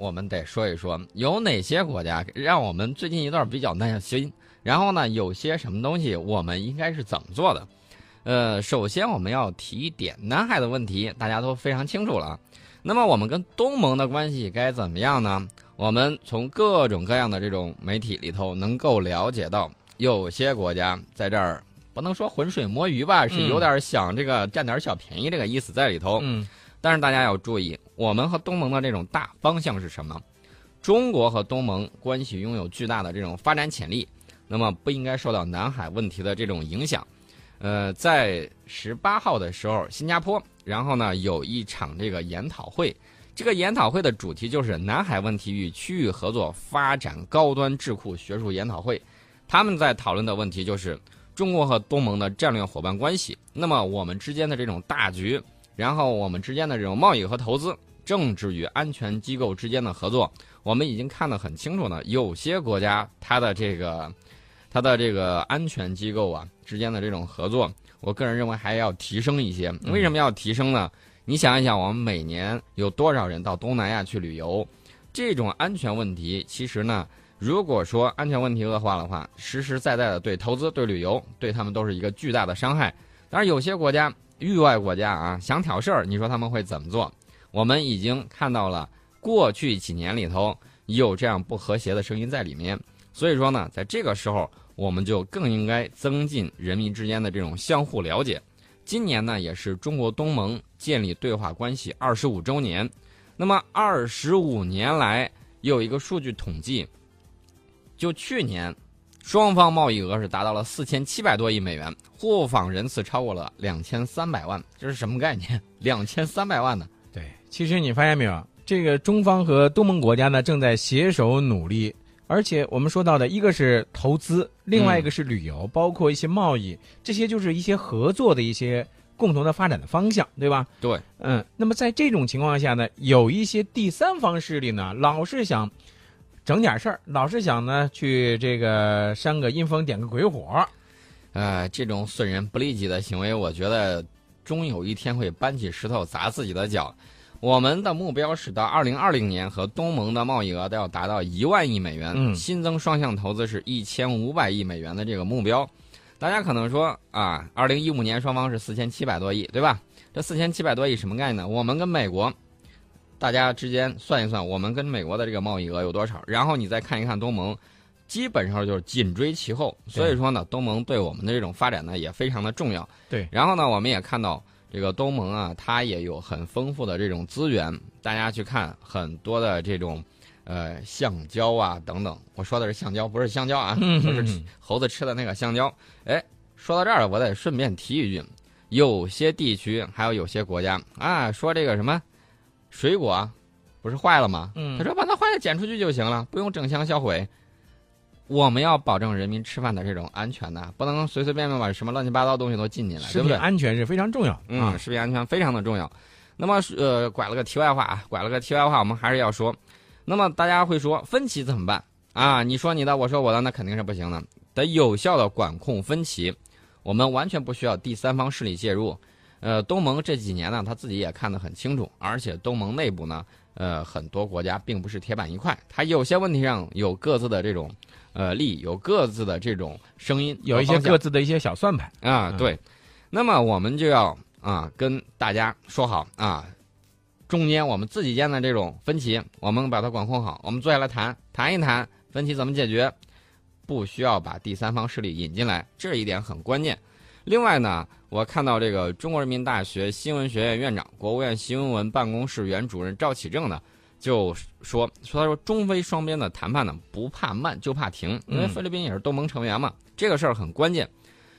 我们得说一说有哪些国家让我们最近一段比较耐心，然后呢，有些什么东西我们应该是怎么做的？呃，首先我们要提一点南海的问题，大家都非常清楚了。那么我们跟东盟的关系该怎么样呢？我们从各种各样的这种媒体里头能够了解到，有些国家在这儿不能说浑水摸鱼吧，是有点想这个占点小便宜这个意思在里头。嗯，但是大家要注意，我们和东盟的这种大方向是什么？中国和东盟关系拥有巨大的这种发展潜力，那么不应该受到南海问题的这种影响。呃，在十八号的时候，新加坡，然后呢有一场这个研讨会，这个研讨会的主题就是南海问题与区域合作发展高端智库学术研讨会。他们在讨论的问题就是中国和东盟的战略伙伴关系。那么我们之间的这种大局然后我们之间的这种贸易和投资、政治与安全机构之间的合作，我们已经看得很清楚呢。有些国家它的这个。它的这个安全机构啊之间的这种合作，我个人认为还要提升一些。为什么要提升呢？你想一想，我们每年有多少人到东南亚去旅游？这种安全问题，其实呢，如果说安全问题恶化的话，实实在在的对投资、对旅游，对他们都是一个巨大的伤害。当然，有些国家域外国家啊想挑事儿，你说他们会怎么做？我们已经看到了过去几年里头有这样不和谐的声音在里面。所以说呢，在这个时候，我们就更应该增进人民之间的这种相互了解。今年呢，也是中国东盟建立对话关系二十五周年。那么，二十五年来有一个数据统计，就去年，双方贸易额是达到了四千七百多亿美元，互访人次超过了两千三百万。这是什么概念？两千三百万呢？对，其实你发现没有，这个中方和东盟国家呢，正在携手努力。而且我们说到的一个是投资，另外一个是旅游，包括一些贸易，这些就是一些合作的一些共同的发展的方向，对吧？对，嗯。那么在这种情况下呢，有一些第三方势力呢，老是想整点事儿，老是想呢去这个扇个阴风点个鬼火，呃，这种损人不利己的行为，我觉得终有一天会搬起石头砸自己的脚。我们的目标是到二零二零年和东盟的贸易额都要达到一万亿美元，新增双向投资是一千五百亿美元的这个目标。大家可能说啊，二零一五年双方是四千七百多亿，对吧？这四千七百多亿什么概念呢？我们跟美国，大家之间算一算，我们跟美国的这个贸易额有多少？然后你再看一看东盟，基本上就是紧追其后。所以说呢，东盟对我们的这种发展呢也非常的重要。对，然后呢，我们也看到。这个东盟啊，它也有很丰富的这种资源。大家去看很多的这种，呃，橡胶啊等等。我说的是橡胶，不是香蕉啊，不是猴子吃的那个香蕉。哎，说到这儿了，我得顺便提一句，有些地区还有有些国家啊，说这个什么水果不是坏了吗？嗯他说把那坏的捡出去就行了，不用整箱销毁。我们要保证人民吃饭的这种安全呐，不能随随便便把什么乱七八糟东西都进进来，对不对安全是非常重要嗯，食品安全非常的重要。那么，呃，拐了个题外话啊，拐了个题外话，我们还是要说。那么大家会说分歧怎么办啊？你说你的，我说我的，那肯定是不行的。得有效的管控分歧，我们完全不需要第三方势力介入。呃，东盟这几年呢，他自己也看得很清楚，而且东盟内部呢，呃，很多国家并不是铁板一块，它有些问题上有各自的这种。呃，利有各自的这种声音，有一些各自的一些小算盘啊。对，那么我们就要啊跟大家说好啊，中间我们自己间的这种分歧，我们把它管控好。我们坐下来谈谈一谈分歧怎么解决，不需要把第三方势力引进来，这一点很关键。另外呢，我看到这个中国人民大学新闻学院院长、国务院新闻办公室原主任赵启正呢。就说说他说中非双边的谈判呢不怕慢就怕停，因为菲律宾也是东盟成员嘛，这个事儿很关键。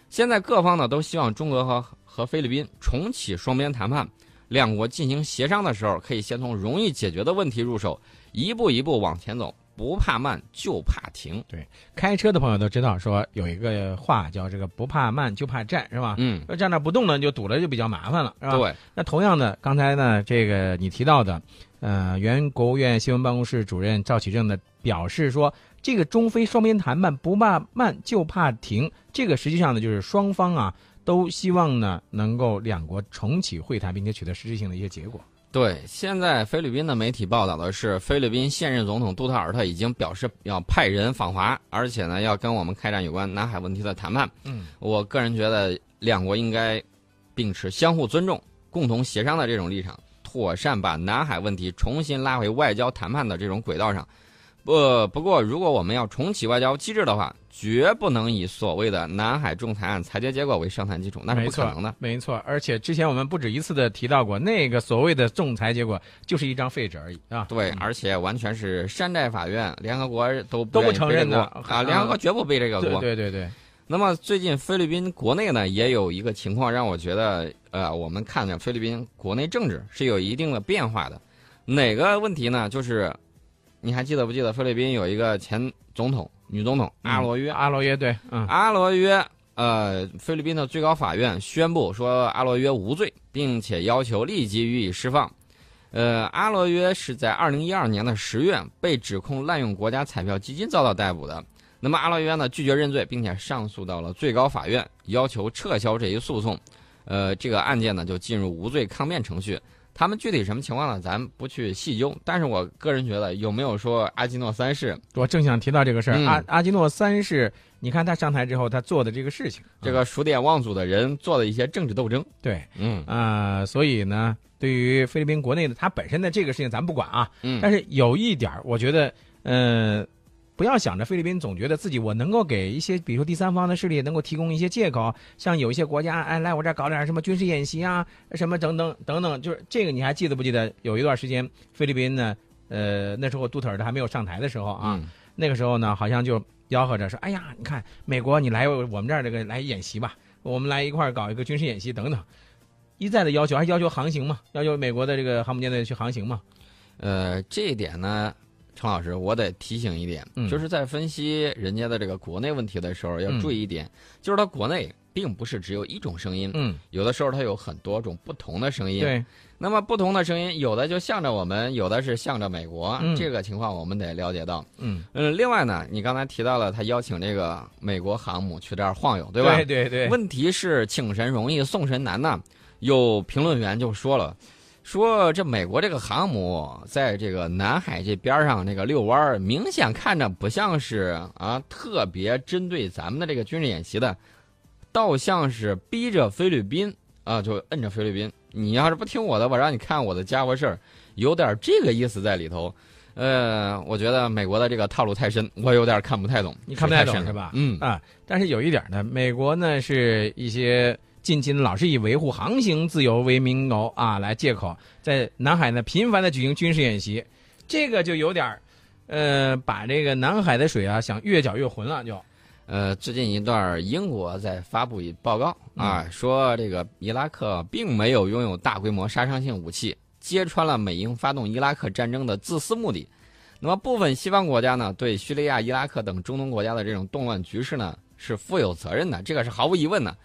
现在各方呢都希望中俄和和菲律宾重启双边谈判，两国进行协商的时候，可以先从容易解决的问题入手，一步一步往前走，不怕慢就怕停。对，开车的朋友都知道说有一个话叫这个不怕慢就怕站，是吧？嗯，要站那不动呢，就堵了就比较麻烦了，是吧？对。那同样的，刚才呢这个你提到的。呃，原国务院新闻办公室主任赵启正呢表示说，这个中非双边谈判不怕慢就怕停，这个实际上呢就是双方啊都希望呢能够两国重启会谈，并且取得实质性的一些结果。对，现在菲律宾的媒体报道的是，菲律宾现任总统杜特尔特已经表示要派人访华，而且呢要跟我们开展有关南海问题的谈判。嗯，我个人觉得两国应该秉持相互尊重、共同协商的这种立场，妥善把南海问题重新拉回外交谈判的这种轨道上。不，不过如果我们要重启外交机制的话，绝不能以所谓的南海仲裁案裁决结果为上谈基础，那是不可能的。没错。而且之前我们不止一次的提到过，那个所谓的仲裁结果就是一张废纸而已啊。对，而且完全是山寨法院，联合国都都不承认的啊，联合国绝不背这个对锅。对对对，那么最近菲律宾国内呢，也有一个情况让我觉得，呃，我们看着菲律宾国内政治是有一定的变化的。哪个问题呢？就是你还记得不记得菲律宾有一个前总统女总统阿罗约？阿罗约对，嗯阿罗约，呃，菲律宾的最高法院宣布说阿罗约无罪，并且要求立即予以释放。呃，阿罗约是在二零一二年的十月被指控滥用国家彩票基金遭到逮捕的。那么阿罗约呢拒绝认罪，并且上诉到了最高法院，要求撤销这一诉讼。呃，这个案件呢就进入无罪抗辩程序。他们具体什么情况呢？咱不去细究。但是我个人觉得，有没有说阿基诺三世我正想提到这个事儿。嗯阿阿基诺三世，你看他上台之后他做的这个事情，这个数典忘祖的人做的一些政治斗争？对嗯啊、所以呢，对于菲律宾国内的他本身的这个事情咱不管啊，嗯，但是有一点儿，我觉得，呃，不要想着菲律宾总觉得自己我能够给一些，比如说第三方的势力能够提供一些借口，像有一些国家，哎，来我这儿搞点什么军事演习啊，什么等等等等，就是这个你还记得不记得？有一段时间菲律宾呢，呃，那时候杜特尔特还没有上台的时候啊，那个时候呢，好像就吆喝着说，哎呀，你看美国你来我们这儿这个来演习吧，我们来一块儿搞一个军事演习等等。一再的要求，还要求航行嘛，要求美国的这个航母舰队去航行嘛。呃，这一点呢，程老师，我得提醒一点，嗯就是在分析人家的这个国内问题的时候，要注意一点，就是他国内并不是只有一种声音，嗯，有的时候它有很多种不同的声音。，对，那么不同的声音，有的就向着我们，有的是向着美国，嗯这个情况我们得了解到。嗯，嗯，另外呢，你刚才提到了他邀请这个美国航母去这儿晃悠，对吧？对对对，问题是请神容易送神难呐。有评论员就说了，说这美国这个航母在这个南海这边上那个遛弯儿，明显看着不像是啊特别针对咱们的这个军事演习的，倒像是逼着菲律宾啊，就摁着菲律宾，你要是不听我的，我让你看我的家伙事儿，有点这个意思在里头。呃，我觉得美国的这个套路太深，我有点看不太懂。你看不太懂是吧嗯啊，但是有一点呢，美国呢是一些近期老是以维护航行自由为名头啊，来借口在南海呢频繁的举行军事演习，这个就有点儿，呃，把这个南海的水啊想越搅越浑了就。呃，最近一段，英国在发布一报告啊，说这个伊拉克并没有拥有大规模杀伤性武器，揭穿了美英发动伊拉克战争的自私目的。那么，部分西方国家呢，对叙利亚、伊拉克等中东国家的这种动乱局势呢，是负有责任的，这个是毫无疑问的。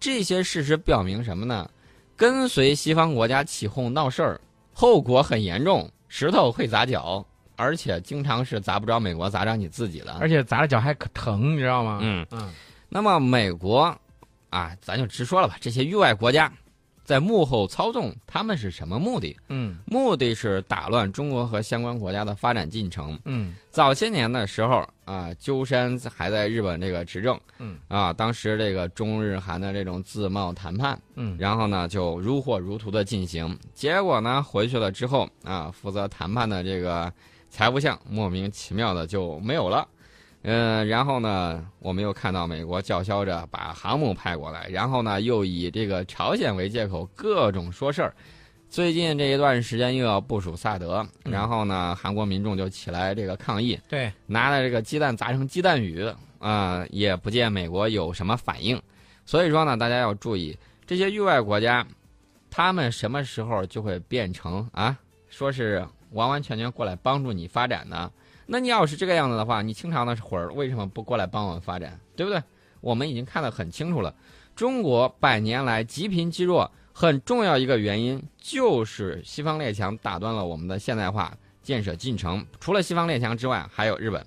这些事实表明什么呢？跟随西方国家起哄闹事儿，后果很严重，石头会砸脚，而且经常是砸不着美国，砸着你自己的。而且砸了脚还可疼，你知道吗？嗯。嗯那么美国，啊，咱就直说了吧，这些域外国家在幕后操纵，他们是什么目的？嗯目的是打乱中国和相关国家的发展进程。嗯早些年的时候啊，鸠山还在日本这个执政，嗯啊，当时这个中日韩的这种自贸谈判，嗯然后呢就如火如荼的进行。结果呢回去了之后啊，负责谈判的这个财务相莫名其妙的就没有了。嗯，然后呢，我们又看到美国叫嚣着把航母派过来，然后呢，又以这个朝鲜为借口，各种说事儿。最近这一段时间又要部署萨德，嗯然后呢，韩国民众就起来这个抗议，对，拿了这个鸡蛋砸成鸡蛋雨啊、也不见美国有什么反应。所以说呢，大家要注意这些域外国家，他们什么时候就会变成啊，说是完完全全过来帮助你发展呢？那你要是这个样子的话，你清朝那会儿为什么不过来帮我们发展，对不对？我们已经看得很清楚了，中国百年来积贫积弱，很重要一个原因就是西方列强打断了我们的现代化建设进程。除了西方列强之外，还有日本。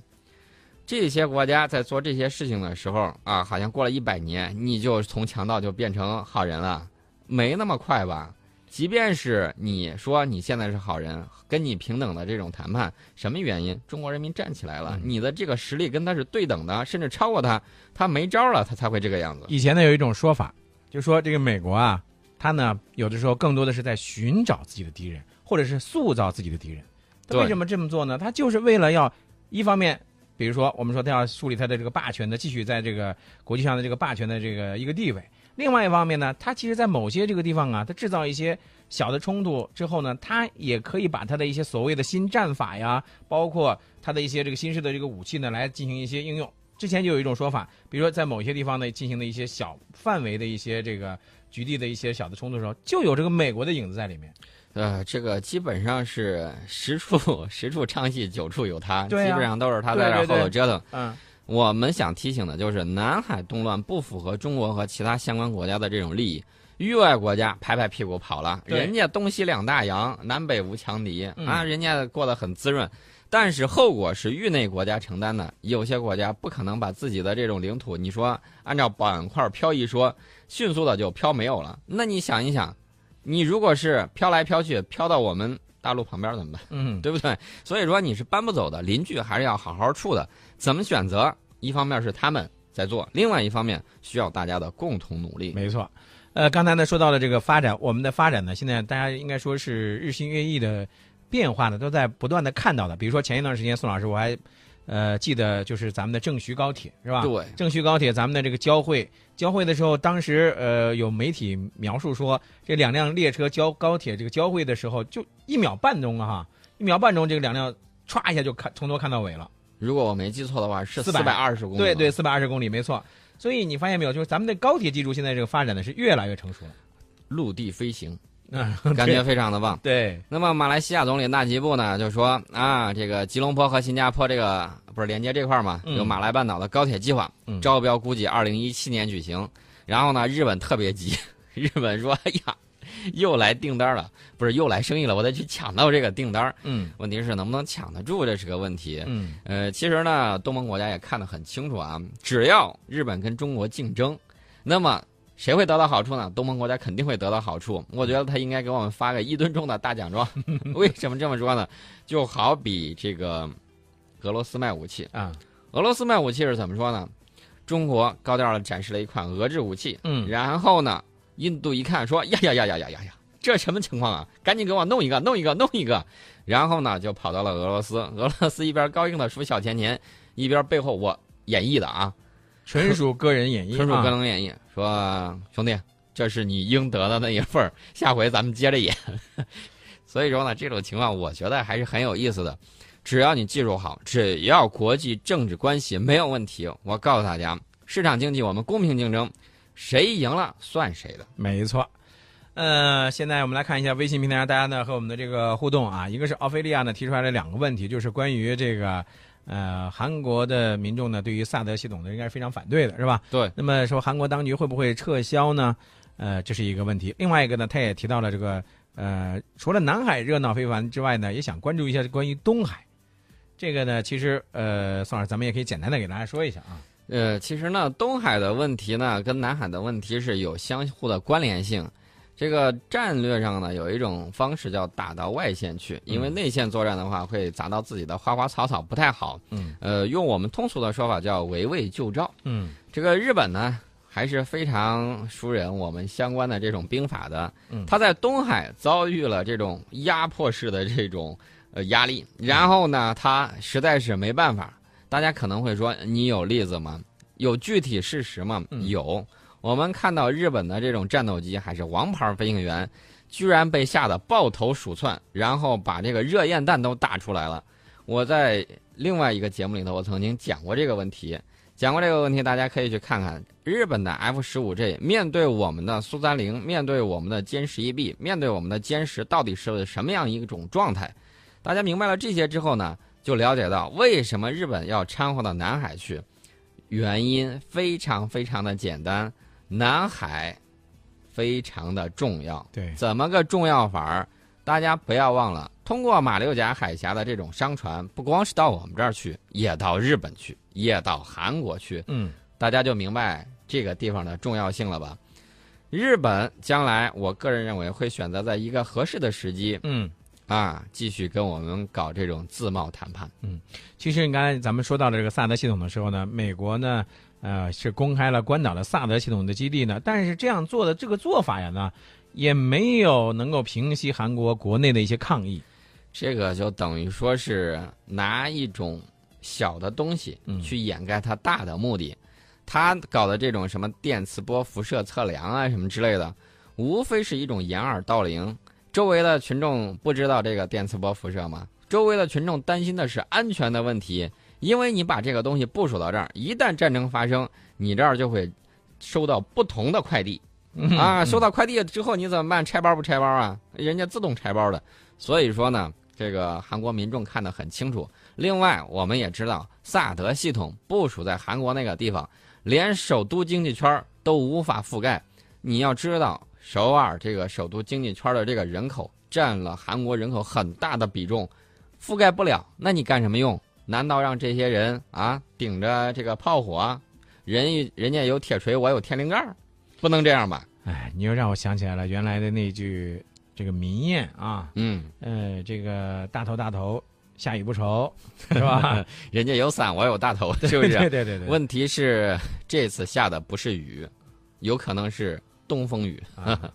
这些国家在做这些事情的时候啊，好像过了一百年，你就从强盗就变成好人了，没那么快吧？即便是你说你现在是好人，跟你平等的这种谈判，什么原因？中国人民站起来了，嗯你的这个实力跟他是对等的，甚至超过他，他没招了，他才会这个样子。以前呢有一种说法，就说这个美国啊，他呢有的时候更多的是在寻找自己的敌人，或者是塑造自己的敌人。他为什么这么做呢？他就是为了要一方面，比如说我们说他要树立他的这个霸权的，继续在这个国际上的这个霸权的这个一个地位。另外一方面呢，它其实在某些这个地方啊，它制造一些小的冲突之后呢，它也可以把它的一些所谓的新战法呀，包括它的一些这个新式的这个武器呢，来进行一些应用。之前就有一种说法，比如说在某些地方呢进行的一些小范围的一些这个局地的一些小的冲突的时候，就有这个美国的影子在里面。呃，这个基本上是十处十处唱戏，九处有他，啊基本上都是他在这儿对对对后头折腾。嗯，我们想提醒的就是，南海动乱不符合中国和其他相关国家的这种利益。域外国家拍拍屁股跑了，人家东西两大洋，南北无强敌、嗯啊，人家过得很滋润。但是后果是域内国家承担的，有些国家不可能把自己的这种领土，你说按照板块漂移说，迅速的就漂没有了。那你想一想，你如果是飘来飘去，飘到我们大陆旁边怎么办？嗯，对不对？所以说你是搬不走的，邻居还是要好好处的。怎么选择？一方面是他们在做，另外一方面需要大家的共同努力。没错。呃，刚才呢说到了这个发展，我们的发展呢，现在大家应该说是日新月异的变化呢，都在不断的看到的。比如说前一段时间，宋老师我还呃记得就是咱们的郑徐高铁是吧？对，郑徐高铁咱们的这个交汇，交汇的时候，当时呃有媒体描述说，这两辆列车交高铁这个交汇的时候，就一秒半钟啊哈，一秒半钟这个两辆歘一下就看从头看到尾了。如果我没记错的话，是四400百二十公里。对对，，四百二十公里，没错。所以你发现没有，就是咱们的高铁技术现在这个发展的是越来越成熟了。陆地飞行，嗯，感觉非常的棒。对，那么马来西亚总理纳吉布呢，就说啊，这个吉隆坡和新加坡这个不是连接这块儿嘛，嗯有马来半岛的高铁计划，嗯招标估计二零一七年举行。然后呢，日本特别急，日本说，哎呀，又来订单了，不是又来生意了，我得去抢到这个订单。嗯问题是能不能抢得住，这是个问题。嗯呃，其实呢，东盟国家也看得很清楚啊，只要日本跟中国竞争，那么谁会得到好处呢？东盟国家肯定会得到好处。我觉得他应该给我们发个一吨重的大奖状。为什么这么说呢？就好比这个俄罗斯卖武器，啊俄罗斯卖武器是怎么说呢？中国高调的展示了一款俄制武器，嗯然后呢，印度一看说呀呀呀呀呀呀呀，这什么情况啊？赶紧给我弄一个，弄一个，弄一个。然后呢，就跑到了俄罗斯，俄罗斯一边高兴的数小钱钱，一边背后我演绎的啊，纯属个人演绎，纯属啊个人演绎，说兄弟，这是你应得的那一份儿，下回咱们接着演。所以说呢，这种情况我觉得还是很有意思的。只要你技术好，只要国际政治关系没有问题，我告诉大家，市场经济我们公平竞争，谁赢了算谁的。没错。呃，现在我们来看一下微信平台上大家呢和我们的这个互动啊，一个是奥菲利亚呢提出来了两个问题，就是关于这个呃韩国的民众呢对于萨德系统呢应该是非常反对的，是吧？对。那么说韩国当局会不会撤销呢？呃，这是一个问题。另外一个呢，他也提到了这个呃，除了南海热闹非凡之外呢，也想关注一下关于东海。这个呢，其实呃，宋老师，咱们也可以简单的给大家说一下啊。呃，其实呢，东海的问题呢，跟南海的问题是有相互的关联性。这个战略上呢，有一种方式叫打到外线去，因为内线作战的话会砸到自己的花花草草，不太好。嗯呃，用我们通俗的说法叫围魏救赵。嗯这个日本呢，还是非常熟人我们相关的这种兵法的。嗯他在东海遭遇了这种压迫式的这种呃压力，然后呢，他实在是没办法。大家可能会说，你有例子吗？有具体事实吗？嗯有。我们看到日本的这种战斗机还是王牌飞行员，居然被吓得抱头鼠窜，然后把这个热焰弹都打出来了。我在另外一个节目里头，我曾经讲过这个问题，讲过这个问题，大家可以去看看日本的 F 十五 G 面对我们的苏三零，面对我们的歼十一 B，面对我们的歼十，到底是什么样一种状态？大家明白了这些之后呢，就了解到为什么日本要掺和到南海去，原因非常非常的简单，南海非常的重要。对，怎么个重要法儿？大家不要忘了，通过马六甲海峡的这种商船，不光是到我们这儿去，也到日本去，也到韩国去，嗯大家就明白这个地方的重要性了吧？日本将来，我个人认为会选择在一个合适的时机嗯，啊，继续跟我们搞这种自贸谈判。嗯其实你刚才咱们说到这个萨德系统的时候呢，美国呢，呃，是公开了关岛的萨德系统的基地呢，但是这样做的这个做法呀呢，也没有能够平息韩国国内的一些抗议。这个就等于说是拿一种小的东西嗯去掩盖它大的目的。他搞的这种什么电磁波辐射测量啊什么之类的，无非是一种掩耳盗铃。周围的群众不知道这个电磁波辐射吗？周围的群众担心的是安全的问题，因为你把这个东西部署到这儿，一旦战争发生，你这儿就会收到不同的快递。啊，收到快递之后你怎么办？拆包不拆包啊？人家自动拆包的。所以说呢，这个韩国民众看得很清楚。另外，我们也知道萨德系统部署在韩国那个地方，连首都经济圈都无法覆盖。你要知道，首尔这个首都经济圈的这个人口占了韩国人口很大的比重，覆盖不了。那你干什么用？难道让这些人啊顶着这个炮火，人人家有铁锤，我有天灵盖，不能这样吧？哎，你又让我想起来了原来的那句这个民谚啊，嗯，呃，这个大头大头，下雨不愁，是吧？人家有伞，我有大头，是不是对是？对对对，问题是这次下的不是雨，有可能是东风雨。啊